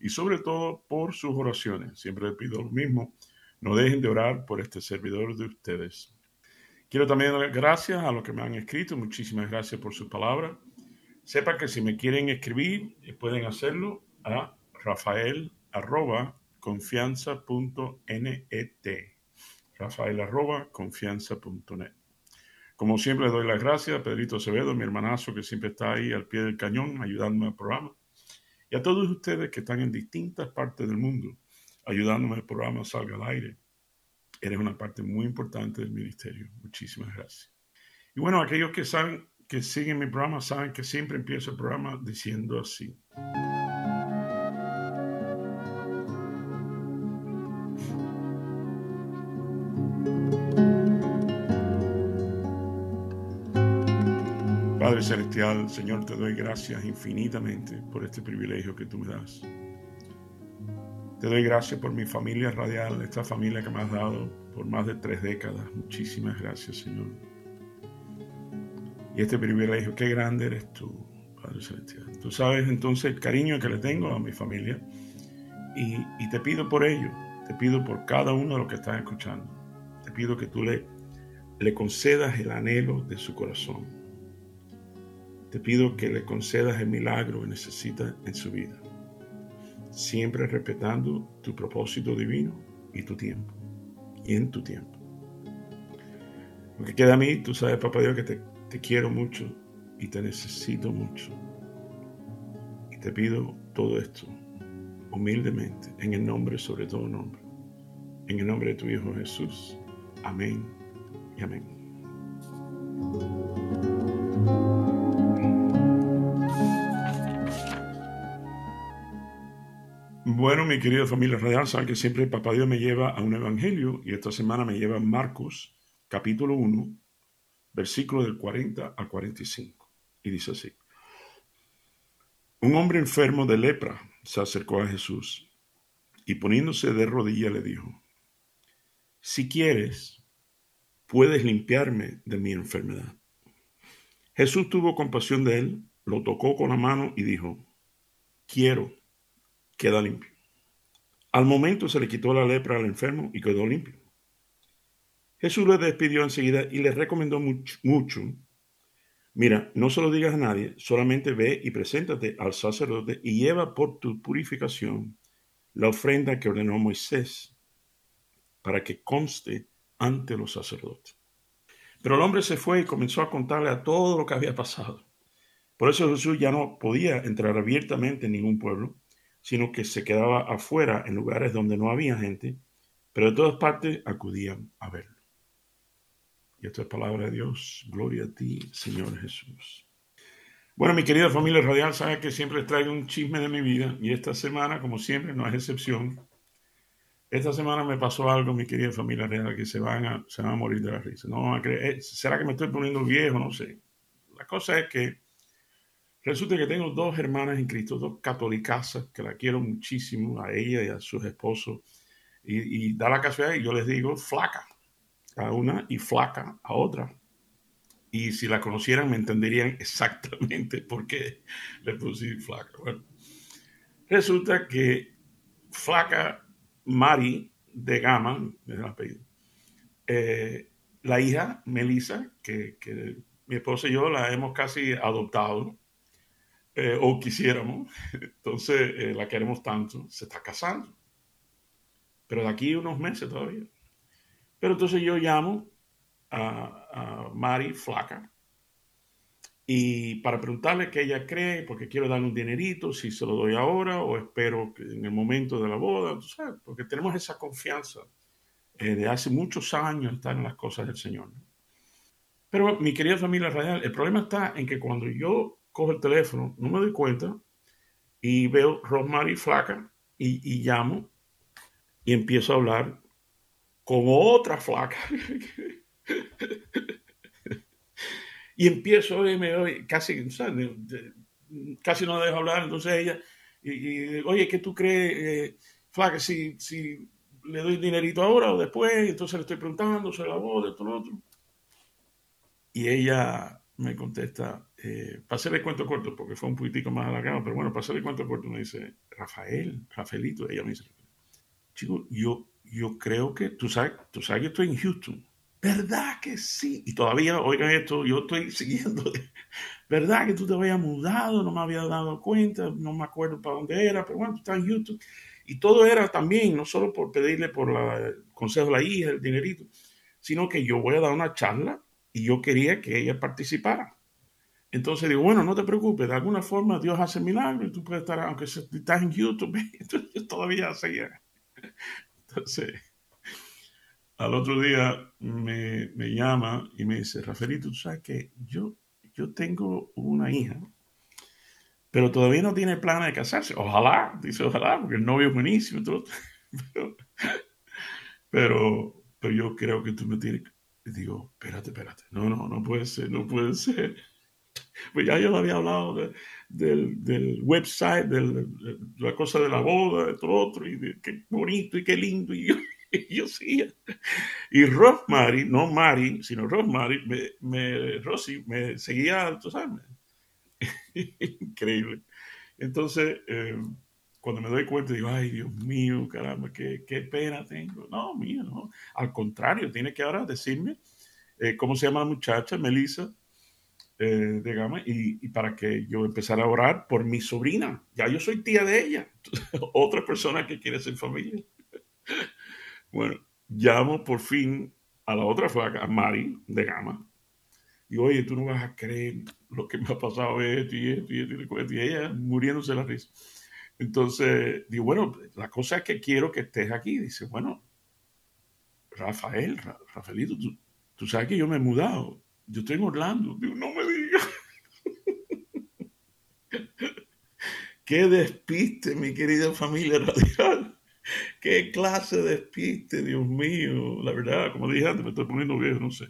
y sobre todo por sus oraciones. Siempre les pido lo mismo, no dejen de orar por este servidor de ustedes. Quiero también dar gracias a los que me han escrito, muchísimas gracias por sus palabras. Sepa que si me quieren escribir, pueden hacerlo a rafael arroba confianza.net. Rafael arroba confianza.net. Como siempre, doy las gracias a Pedrito Acevedo, mi hermanazo que siempre está ahí al pie del cañón ayudándome al programa. Y a todos ustedes que están en distintas partes del mundo ayudándome al programa salga al aire. Eres una parte muy importante del ministerio. Muchísimas gracias. Y bueno, aquellos que saben, que siguen mi programa, saben que siempre empiezo el programa diciendo así. Padre Celestial, Señor, te doy gracias infinitamente por este privilegio que tú me das. Te doy gracias por mi familia radial, esta familia que me has dado por más de tres décadas. Muchísimas gracias, Señor. Y este privilegio, qué grande eres tú, Padre Celestial. Tú sabes entonces el cariño que le tengo a mi familia y, te pido por ello, te pido por cada uno de los que están escuchando. Te pido que tú le concedas el anhelo de su corazón te pido que le concedas el milagro que necesita en su vida, siempre respetando tu propósito divino y tu tiempo, y en tu tiempo. Lo que queda a mí, tú sabes, papá Dios, que te, te quiero mucho y te necesito mucho. Y te pido todo esto humildemente, en el nombre, sobre todo nombre, en el nombre de tu Hijo Jesús. Amén y amén. Bueno, mi querida familia radial, saben que siempre Papá Dios me lleva a un evangelio y esta semana me lleva Marcos, capítulo 1, versículo del 40 al 45. Y dice así. Un hombre enfermo de lepra se acercó a Jesús y poniéndose de rodillas le dijo, si quieres, puedes limpiarme de mi enfermedad. Jesús tuvo compasión de él, lo tocó con la mano y dijo, quiero queda limpio. Al momento se le quitó la lepra al enfermo y quedó limpio. Jesús le despidió enseguida y le recomendó mucho, mira, no se lo digas a nadie, solamente ve y preséntate al sacerdote y lleva por tu purificación la ofrenda que ordenó Moisés para que conste ante los sacerdotes. Pero el hombre se fue y comenzó a contarle a todo lo que había pasado. Por eso Jesús ya no podía entrar abiertamente en ningún pueblo, sino que se quedaba afuera en lugares donde no había gente, pero de todas partes acudían a verlo. Y esto es palabra de Dios. Gloria a ti, Señor Jesús. Bueno, mi querida familia radial, sabe que siempre traigo un chisme de mi vida y esta semana, como siempre, no es excepción. Esta semana me pasó algo, mi querida familia real, que se van a, se van a morir de la risa. No eh, ¿Será que me estoy poniendo viejo? No sé. La cosa es que Resulta que tengo dos hermanas en Cristo, dos católicas que la quiero muchísimo, a ella y a sus esposos. Y, da la casualidad y yo les digo flaca a una y flaca a otra. Y si la conocieran me entenderían exactamente por qué le puse flaca. Bueno, resulta que flaca Mari de Gama, el apellido, eh, la hija Melissa, que, que mi esposa y yo la hemos casi adoptado, eh, o quisiéramos, entonces eh, la queremos tanto, se está casando. Pero de aquí unos meses todavía. Pero entonces yo llamo a, a Mari Flaca y para preguntarle qué ella cree, porque quiero darle un dinerito, si se lo doy ahora o espero que en el momento de la boda, ¿sabes? porque tenemos esa confianza eh, de hace muchos años estar en las cosas del Señor. Pero mi querida familia radial, el problema está en que cuando yo cojo el teléfono, no me doy cuenta y veo Rosemary flaca y, llamo y empiezo a hablar con otra flaca. y empiezo, oye, casi, casi no dejo hablar, entonces ella, y, oye, ¿qué tú crees, eh, flaca, si, si le doy dinerito ahora o después? Entonces le estoy preguntando sobre la boda, esto, lo otro. Y ella me contesta, eh, el cuento corto, porque fue un poquitico más alargado, pero bueno, pasé el cuento corto, me dice, Rafael, Rafaelito, ella me dice, chico, yo, yo creo que, tú sabes, tú sabes que estoy en Houston, ¿verdad que sí? Y todavía, oigan esto, yo estoy siguiendo, ¿verdad que tú te habías mudado? No me había dado cuenta, no me acuerdo para dónde era, pero bueno, tú estás en Houston. Y todo era también, no solo por pedirle por el consejo de la hija, el dinerito, sino que yo voy a dar una charla y yo quería que ella participara. Entonces digo, bueno, no te preocupes, de alguna forma Dios hace milagros y tú puedes estar, aunque estás en YouTube, yo todavía seguía. Entonces, al otro día me, me, llama y me dice, Rafaelito, tú sabes que yo, yo tengo una hija, pero todavía no tiene planes de casarse. Ojalá, dice, ojalá, porque el novio es buenísimo. Pero, pero, pero yo creo que tú me tienes digo, espérate, espérate. No, no, no puede ser, no puede ser. Pues ya yo había hablado del, del, website, de la cosa de la boda, de todo otro, y de qué bonito y qué lindo. Y yo, y yo sí. Y Rosemary, no Mari, sino Rosemary, me, me, Rosy, me seguía, tú sabes. Increíble. Entonces, eh, cuando me doy cuenta, digo, ay, Dios mío, caramba, qué, qué pena tengo. No, mío, no. Al contrario, tiene que ahora decirme eh, cómo se llama la muchacha, Melissa, eh, de Gama, y, para que yo empezara a orar por mi sobrina. Ya yo soy tía de ella, otra persona que quiere ser familia. bueno, llamo por fin a la otra flaca, a Mari, de Gama. Y oye, tú no vas a creer lo que me ha pasado esto y esto y esto y, y ella muriéndose la risa. Entonces, digo, bueno, la cosa es que quiero que estés aquí. Dice, bueno, Rafael, Rafaelito, tú, sabes que yo me he mudado. Yo estoy en Orlando. Digo, no me digas. Qué despiste, mi querida familia radial. Qué clase de despiste, Dios mío. La verdad, como dije antes, me estoy poniendo viejo, no sé.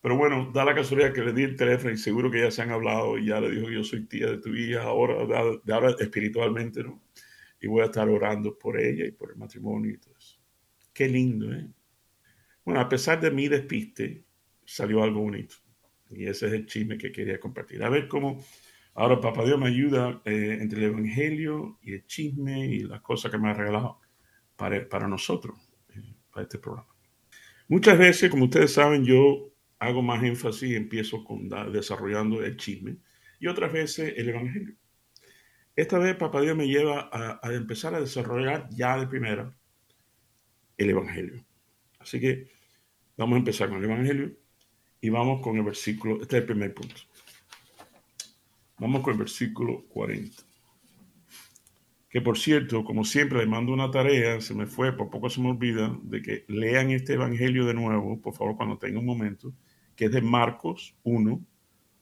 Pero bueno, da la casualidad que le di el teléfono y seguro que ya se han hablado y ya le dijo que yo soy tía de tu hija ahora, de ahora espiritualmente, ¿no? Y voy a estar orando por ella y por el matrimonio y todo eso. Qué lindo, ¿eh? Bueno, a pesar de mi despiste, salió algo bonito. Y ese es el chisme que quería compartir. A ver cómo ahora Papá Dios me ayuda eh, entre el Evangelio y el chisme y las cosas que me ha regalado para, para nosotros, eh, para este programa. Muchas veces, como ustedes saben, yo hago más énfasis y empiezo con desarrollando el chisme y otras veces el evangelio. Esta vez Papá Dios me lleva a, empezar a desarrollar ya de primera el evangelio. Así que vamos a empezar con el evangelio y vamos con el versículo, este es el primer punto. Vamos con el versículo 40. Que por cierto, como siempre, le mando una tarea, se me fue, por poco se me olvida, de que lean este evangelio de nuevo, por favor, cuando tengan un momento que es de Marcos 1,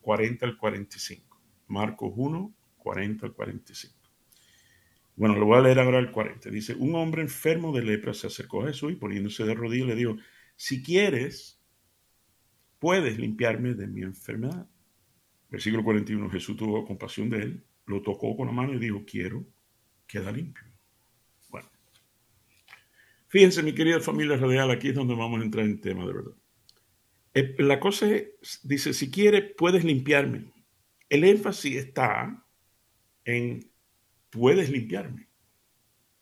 40 al 45. Marcos 1, 40 al 45. Bueno, lo voy a leer ahora el 40. Dice, un hombre enfermo de lepra se acercó a Jesús y poniéndose de rodillas le dijo, si quieres, puedes limpiarme de mi enfermedad. Versículo 41, Jesús tuvo compasión de él, lo tocó con la mano y dijo, quiero, queda limpio. Bueno, fíjense mi querida familia radial, aquí es donde vamos a entrar en tema de verdad. Eh, la cosa es, dice, si quieres, puedes limpiarme. El énfasis está en puedes limpiarme.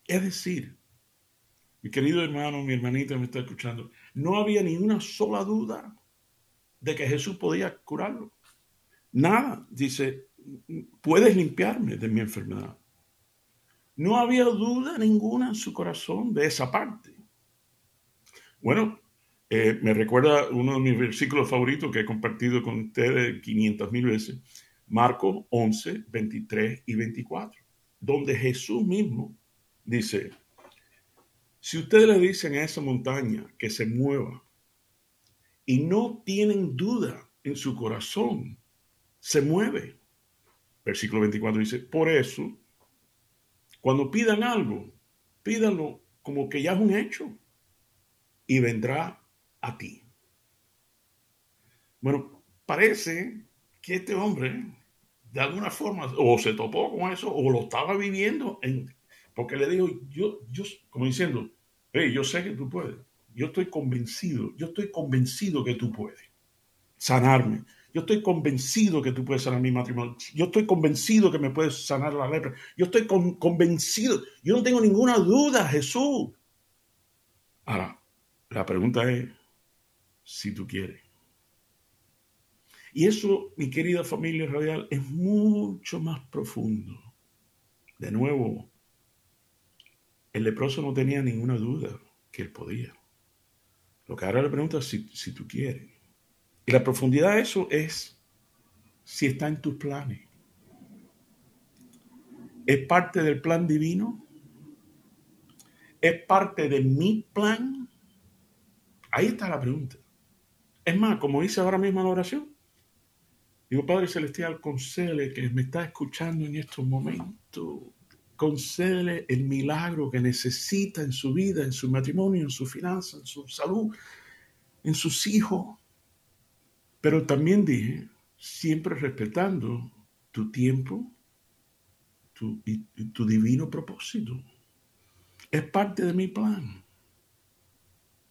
Es decir, mi querido hermano, mi hermanita me está escuchando, no había ni una sola duda de que Jesús podía curarlo. Nada, dice, puedes limpiarme de mi enfermedad. No había duda ninguna en su corazón de esa parte. Bueno, eh, me recuerda uno de mis versículos favoritos que he compartido con ustedes 500 mil veces, Marcos 11, 23 y 24, donde Jesús mismo dice, si ustedes le dicen a esa montaña que se mueva y no tienen duda en su corazón, se mueve. Versículo 24 dice, por eso, cuando pidan algo, pídanlo como que ya es un hecho y vendrá a ti. Bueno, parece que este hombre, de alguna forma, o se topó con eso, o lo estaba viviendo, en, porque le dijo, yo, yo, como diciendo, hey, yo sé que tú puedes, yo estoy convencido, yo estoy convencido que tú puedes sanarme. Yo estoy convencido que tú puedes sanar mi matrimonio. Yo estoy convencido que me puedes sanar la lepra. Yo estoy convencido. Yo no tengo ninguna duda, Jesús. Ahora, la pregunta es si tú quieres. Y eso, mi querida familia radial, es mucho más profundo. De nuevo, el leproso no tenía ninguna duda que él podía. Lo que ahora le pregunta es si, si tú quieres. Y la profundidad de eso es si está en tus planes. ¿Es parte del plan divino? ¿Es parte de mi plan? Ahí está la pregunta. Es más, como dice ahora mismo la oración, digo, Padre Celestial, concédele que me está escuchando en estos momentos, concédele el milagro que necesita en su vida, en su matrimonio, en su finanza, en su salud, en sus hijos. Pero también dije, siempre respetando tu tiempo tu, y, tu divino propósito. Es parte de mi plan.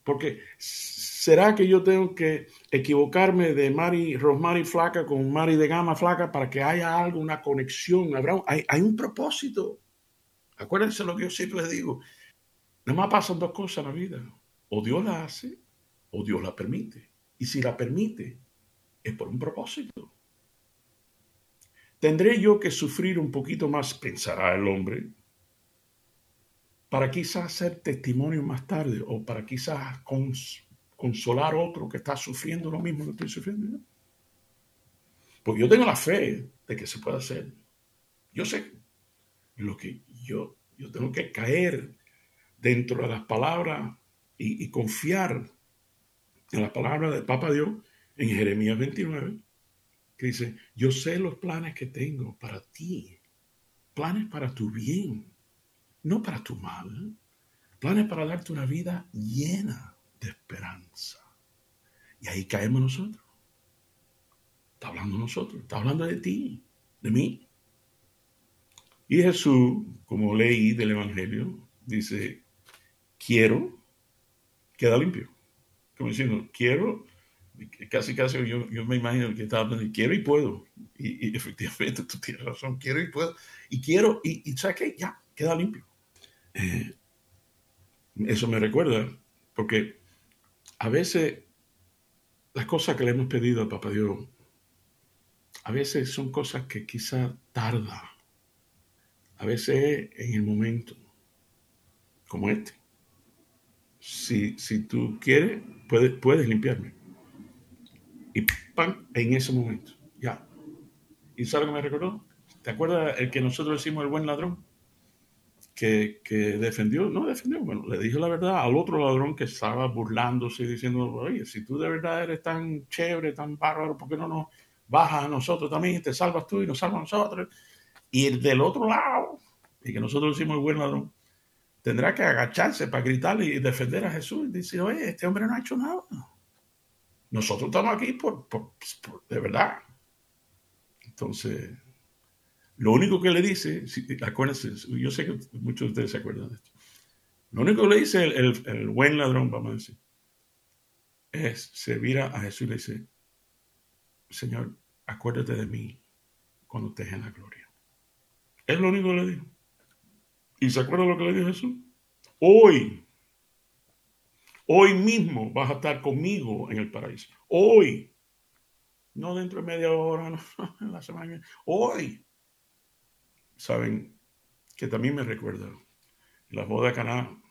Porque ¿será que yo tengo que equivocarme de Mari Rosmari flaca con Mari de Gama flaca para que haya algo, una conexión? Habrá, hay, hay un propósito. Acuérdense lo que yo siempre digo. Nada más pasan dos cosas en la vida. O Dios la hace o Dios la permite. Y si la permite, es por un propósito. ¿Tendré yo que sufrir un poquito más, pensará el hombre, para quizás ser testimonio más tarde o para quizás consolar a otro que está sufriendo lo mismo que estoy sufriendo? Pues yo tengo la fe de que se puede hacer. Yo sé lo que yo, yo tengo que caer dentro de las palabras y, y confiar en las palabras del Papa Dios en Jeremías 29, que dice, yo sé los planes que tengo para ti, planes para tu bien, no para tu mal, planes para darte una vida llena de esperanza. Y ahí caemos nosotros. Está hablando nosotros, está hablando de ti, de mí. Y Jesús, como leí del Evangelio, dice, quiero, queda limpio. Como diciendo, quiero casi casi yo, yo me imagino que estaba hablando, quiero y puedo. Y, efectivamente tú tienes razón, quiero y puedo. Y quiero, y, y ¿sabes qué? Ya, queda limpio. Eh, eso me recuerda, porque a veces las cosas que le hemos pedido a Papá Dios, a veces son cosas que quizá tarda, a veces en el momento, como este. Si, si tú quieres, puedes, puedes limpiarme y ¡pam! en ese momento, ya. ¿Y sabes lo que me recordó? ¿Te acuerdas el que nosotros decimos el buen ladrón? Que, que, defendió, no defendió, bueno, le dijo la verdad al otro ladrón que estaba burlándose y diciendo, oye, si tú de verdad eres tan chévere, tan bárbaro, ¿por qué no nos bajas a nosotros también? Te salvas tú y nos salvas a nosotros. Y el del otro lado, y que nosotros decimos el buen ladrón, tendrá que agacharse para gritarle y defender a Jesús y decir, oye, este hombre no ha hecho nada. Nosotros estamos aquí por, de verdad. Entonces, lo único que le dice, acuérdense, yo sé que muchos de ustedes se acuerdan de esto. Lo único que le dice el, buen ladrón, vamos a decir, es, se vira a Jesús y le dice, Señor, acuérdate de mí cuando estés en la gloria. Es lo único que le dijo. ¿Y se acuerda lo que le dijo Jesús? Hoy Hoy mismo vas a estar conmigo en el paraíso. Hoy. No dentro de media hora, no, en la semana. Hoy. Saben que también me recuerda la boda de Caná.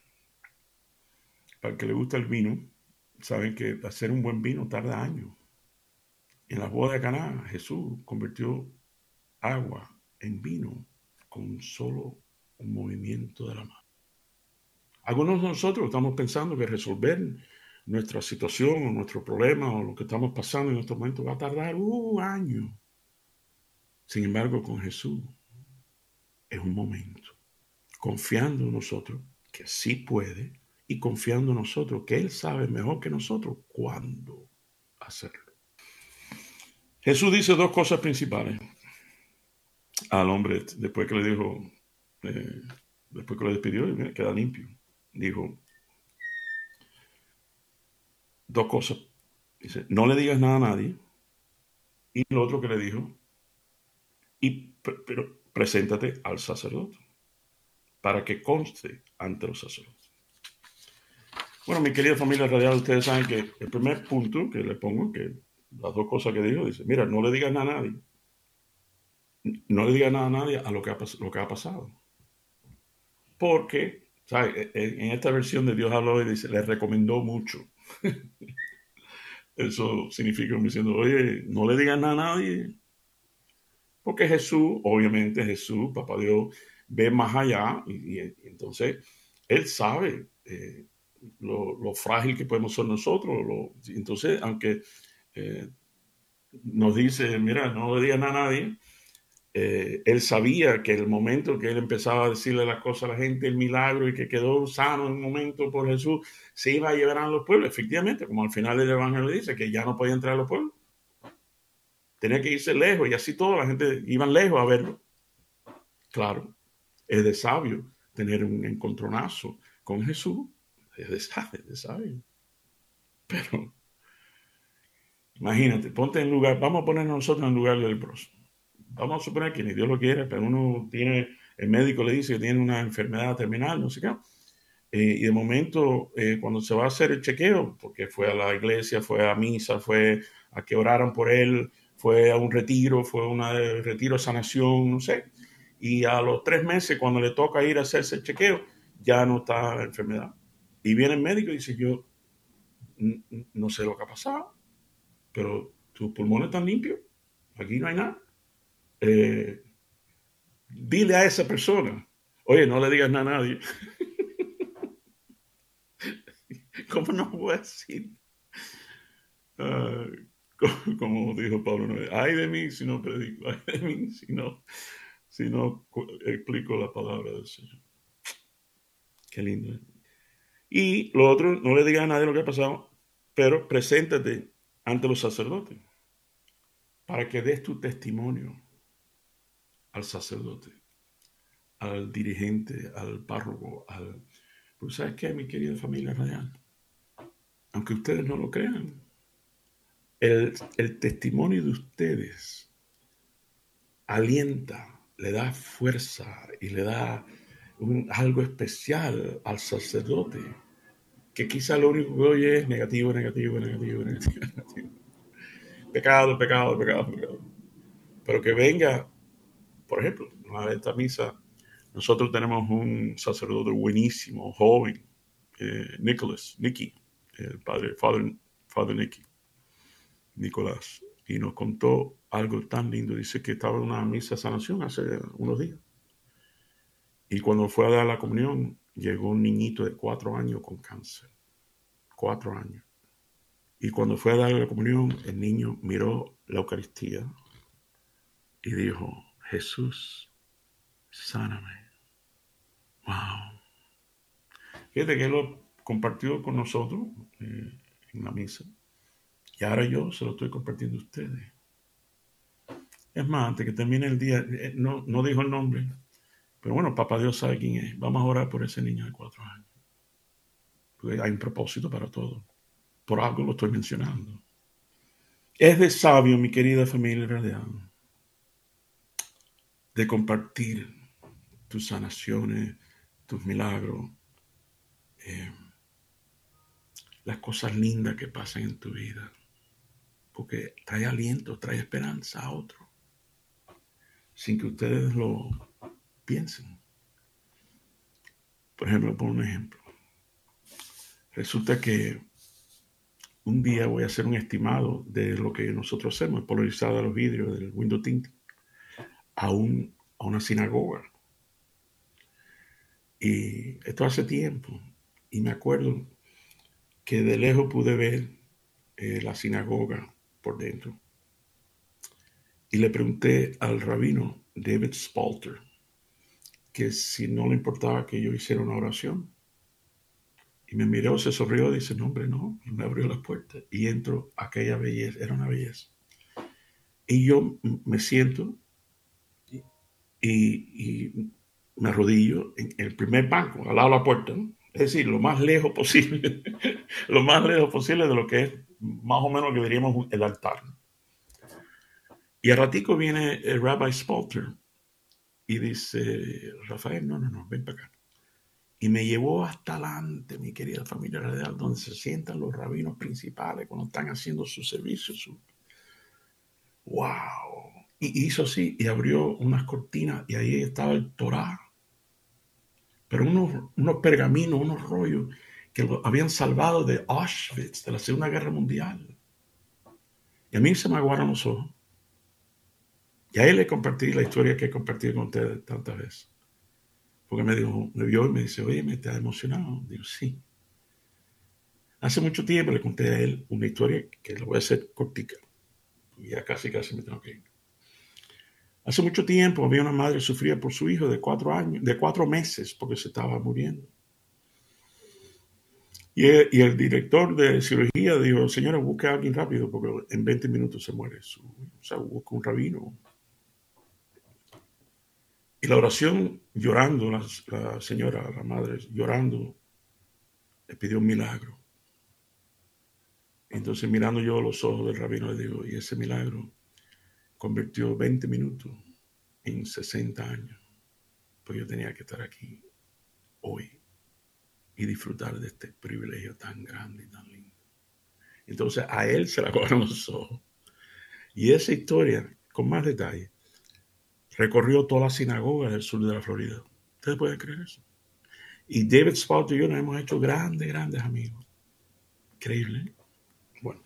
Para el que le gusta el vino, saben que hacer un buen vino tarda años. En la boda de Caná, Jesús convirtió agua en vino con solo un movimiento de la mano. Algunos de nosotros estamos pensando que resolver nuestra situación o nuestro problema o lo que estamos pasando en estos momentos va a tardar un año. Sin embargo, con Jesús es un momento, confiando en nosotros que sí puede, y confiando en nosotros, que Él sabe mejor que nosotros cuándo hacerlo. Jesús dice dos cosas principales al hombre después que le dijo, eh, después que lo despidió, queda limpio. Dijo dos cosas. Dice, no le digas nada a nadie. Y lo otro que le dijo, y pero preséntate al sacerdote para que conste ante los sacerdotes. Bueno, mi querida familia radial, ustedes saben que el primer punto que le pongo, que las dos cosas que dijo, dice, mira, no le digas nada a nadie. No le digas nada a nadie a lo que ha, lo que ha pasado. Porque, E, e, en esta versión de Dios habló y dice, le recomendó mucho. Eso significa diciendo, oye, no le digas nada a nadie. Porque Jesús, obviamente Jesús, Papá Dios, ve más allá y, entonces Él sabe eh, lo, frágil que podemos ser nosotros. entonces, aunque eh, nos dice, mira, no le digas nada a nadie, eh, él sabía que el momento que él empezaba a decirle las cosas a la gente, el milagro y que quedó sano en un momento por Jesús, se iba a llevar a los pueblos. Efectivamente, como al final del Evangelio dice, que ya no podía entrar a los pueblos. Tenía que irse lejos y así toda la gente iba lejos a verlo. Claro, es de sabio tener un encontronazo con Jesús. Es de sabio, de sabio. Pero, imagínate, ponte en lugar, vamos a poner nosotros en lugar del próximo vamos a suponer que ni Dios lo quiere, pero uno tiene, el médico le dice que tiene una enfermedad terminal, no sé qué. Eh, y de momento, eh, cuando se va a hacer el chequeo, porque fue a la iglesia, fue a misa, fue a que oraran por él, fue a un retiro, fue a un retiro sanación, no sé. Y a los tres meses, cuando le toca ir a hacerse el chequeo, ya no está la enfermedad. Y viene el médico y dice, yo no sé lo que ha pasado, pero tus pulmones están limpios, aquí no hay nada. Eh, dile a esa persona, oye, no le digas nada a nadie. ¿Cómo no voy a decir? Como, dijo Pablo, ay de mí si no predico, ay de mí si no, si no explico la palabra del Señor. Qué lindo. ¿eh? Y lo otro, no le digas a nadie lo que ha pasado, pero preséntate ante los sacerdotes para que des tu testimonio al sacerdote, al dirigente, al párroco, al... Pues ¿sabes qué, mi querida familia radial? Aunque ustedes no lo crean, el, testimonio de ustedes alienta, le da fuerza y le da algo especial al sacerdote, que quizá lo único que oye es negativo, negativo, negativo, negativo, negativo. Pecado, pecado, pecado, pecado. Pero que venga por ejemplo, en esta misa, nosotros tenemos un sacerdote buenísimo, joven, eh, Nicholas, Nicky, el padre, Father, Father Nicky, Nicolás, y nos contó algo tan lindo. Dice que estaba en una misa de sanación hace unos días. Y cuando fue a dar la comunión, llegó un niñito de cuatro años con cáncer. Cuatro años. Y cuando fue a dar la comunión, el niño miró la Eucaristía y dijo, Jesús, sáname. Wow. Fíjate que lo compartió con nosotros eh, en la misa. Y ahora yo se lo estoy compartiendo a ustedes. Es más, antes que termine el día, eh, no, no dijo el nombre, pero bueno, papá Dios sabe quién es. Vamos a orar por ese niño de cuatro años. Porque hay un propósito para todo. Por algo lo estoy mencionando. Es de sabio, mi querida familia radial de compartir tus sanaciones, tus milagros, eh, las cosas lindas que pasan en tu vida. Porque trae aliento, trae esperanza a otro, sin que ustedes lo piensen. Por ejemplo, por un ejemplo. Resulta que un día voy a hacer un estimado de lo que nosotros hacemos, polarizar los vidrios del window tint a, una sinagoga. Y esto hace tiempo. Y me acuerdo que de lejos pude ver eh, la sinagoga por dentro. Y le pregunté al rabino David Spalter que si no le importaba que yo hiciera una oración Y me miró, se sonrió, dice, no, hombre, no. Y me abrió la puerta y entro, aquella belleza, era una belleza. Y yo me siento y, me arrodillo en el primer banco, al lado de la puerta, es decir, lo más lejos posible, lo más lejos posible de lo que es más o menos lo que diríamos el altar. Y a ratico viene el Rabbi Spalter y dice, Rafael, no, no, no, ven para acá. Y me llevó hasta adelante, mi querida familia radial, donde se sientan los rabinos principales cuando están haciendo su servicio. ¡Wow! Y hizo así y abrió unas cortinas y ahí estaba el Torah. Pero unos, unos pergaminos, unos rollos que lo habían salvado de Auschwitz, de la Segunda Guerra Mundial. Y a mí se me aguaron los ojos. Y a él le compartí la historia que he compartido con ustedes tantas veces. Porque me dijo, me vio y me dice, oye, ¿me está emocionado? Digo, sí. Hace mucho tiempo le conté a él una historia que la voy a hacer cortica. Ya casi, casi me tengo que ir. Hace mucho tiempo había una madre que sufría por su hijo de cuatro años, de cuatro meses, porque se estaba muriendo. Y el, director de cirugía dijo, señora, busque a alguien rápido, porque en 20 minutos se muere su O sea, busca un rabino. Y la oración, llorando, la, la señora, la madre, llorando, le pidió un milagro. Entonces, mirando yo los ojos del rabino, le digo, y ese milagro convirtió 20 minutos en 60 años. Pues yo tenía que estar aquí hoy y disfrutar de este privilegio tan grande y tan lindo. Entonces a él se la cogieron los ojos. Y esa historia, con más detalle, recorrió toda la sinagoga del sur de la Florida. ¿Ustedes pueden creer eso? Y David Spaulding y yo nos hemos hecho grandes, grandes amigos. Increíble. Bueno,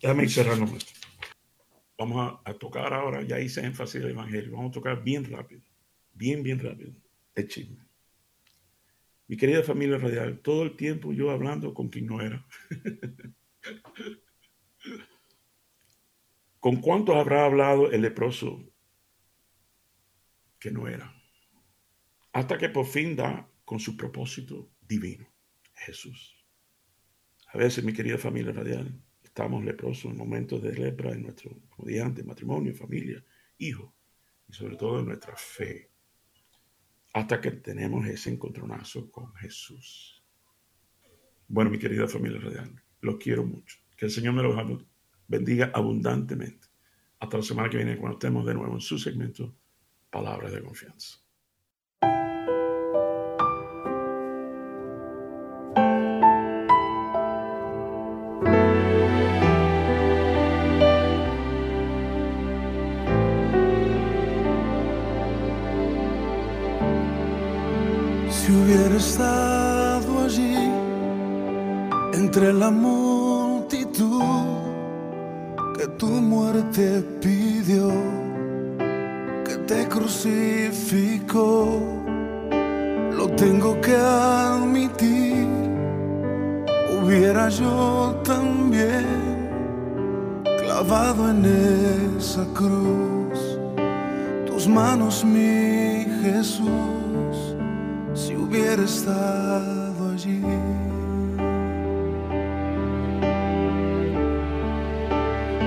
déjame cerrando esto vamos a, tocar ahora, ya hice énfasis del Evangelio, vamos a tocar bien rápido, bien, bien rápido, el chisme. Mi querida familia radial, todo el tiempo yo hablando con quien no era. ¿Con cuántos habrá hablado el leproso que no era? Hasta que por fin da con su propósito divino, Jesús. A veces, mi querida familia radial, estamos leprosos en momentos de lepra en nuestro comediante, matrimonio, familia, hijo y sobre todo en nuestra fe, hasta que tenemos ese encontronazo con Jesús. Bueno, mi querida familia radial, los quiero mucho. Que el Señor me los bendiga abundantemente. Hasta la semana que viene, cuando estemos de nuevo en su segmento, Palabras de Confianza. Estado allí entre la multitud que tu muerte pidió, que te crucificó, lo tengo que admitir, hubiera yo también clavado en esa cruz, tus manos mi Jesús. hubiera estado allí.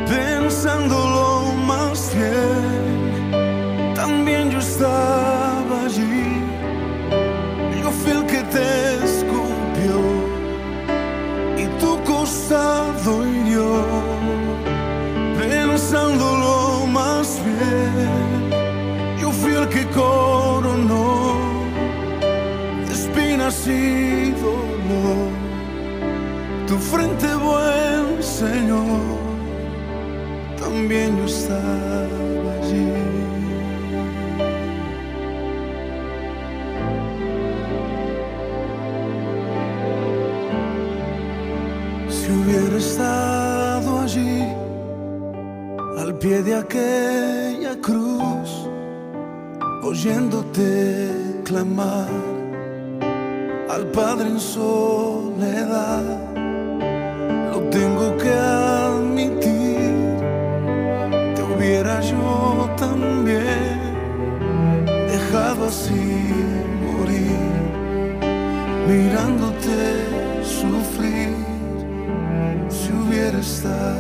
Pensándolo más bien, también yo estaba allí. Yo fui el que te nacido tu frente buen Señor, también yo estaba allí. Si hubiera estado allí, al pie de aquella cruz, oyéndote clamar Padre en soledad. Lo tengo que admitir, te hubiera yo también dejado así morir, mirándote sufrir si hubiera estado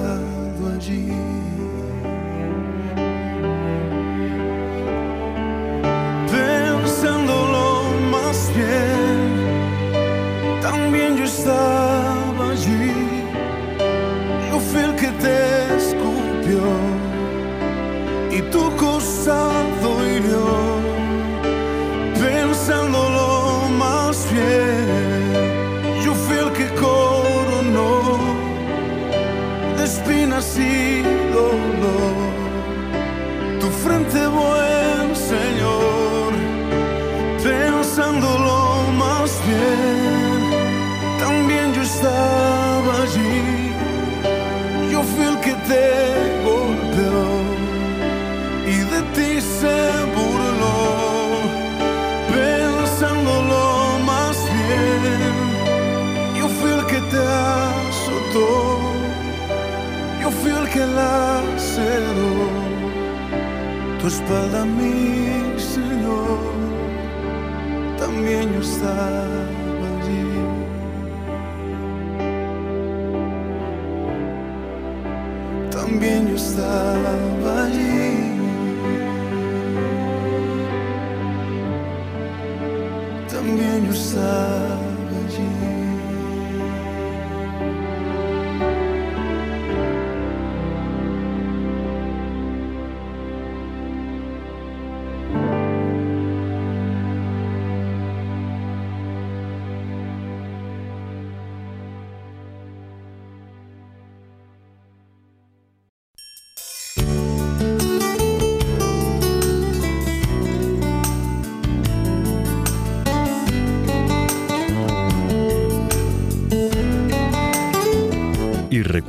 tu espalda, mi Señor, también yo estaba allí. También yo estaba